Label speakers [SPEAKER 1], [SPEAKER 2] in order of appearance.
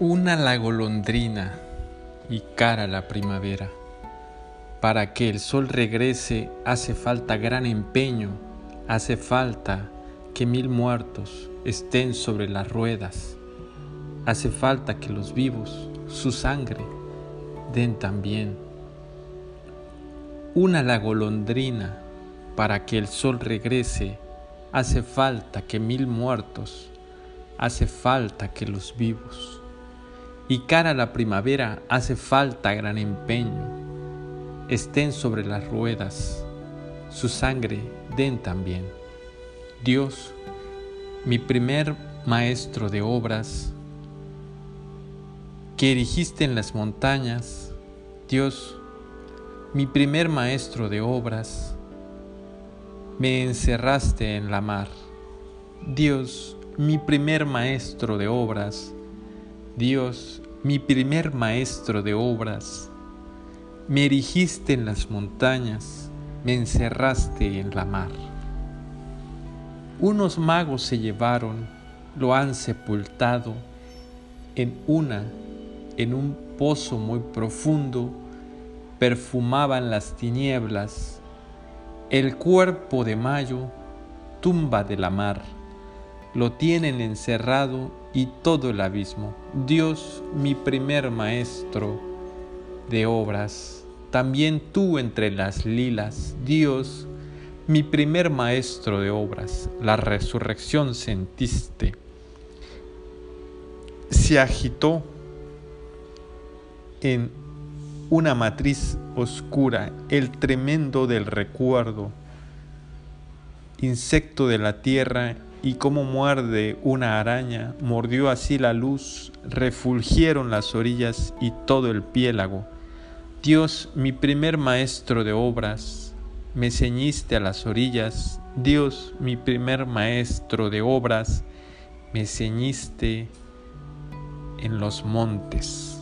[SPEAKER 1] Una la golondrina y cara la primavera. Para que el sol regrese hace falta gran empeño, hace falta que mil muertos estén sobre las ruedas, hace falta que los vivos su sangre den también. Una la golondrina para que el sol regrese hace falta que mil muertos, hace falta que los vivos y cara a la primavera hace falta gran empeño. Estén sobre las ruedas, su sangre den también. Dios, mi primer maestro de obras, que erigiste en las montañas, Dios, mi primer maestro de obras, me encerraste en la mar. Dios, mi primer maestro de obras, Dios, mi primer maestro de obras, me erigiste en las montañas, me encerraste en la mar. Unos magos se llevaron, lo han sepultado en una, en un pozo muy profundo, perfumaban las tinieblas, el cuerpo de Mayo, tumba de la mar lo tienen encerrado y todo el abismo. Dios, mi primer maestro de obras, también tú entre las lilas, Dios, mi primer maestro de obras, la resurrección sentiste. Se agitó en una matriz oscura el tremendo del recuerdo, insecto de la tierra y como muerde una araña, mordió así la luz, refulgieron las orillas y todo el piélago. Dios, mi primer maestro de obras, me ceñiste a las orillas. Dios, mi primer maestro de obras, me ceñiste en los montes.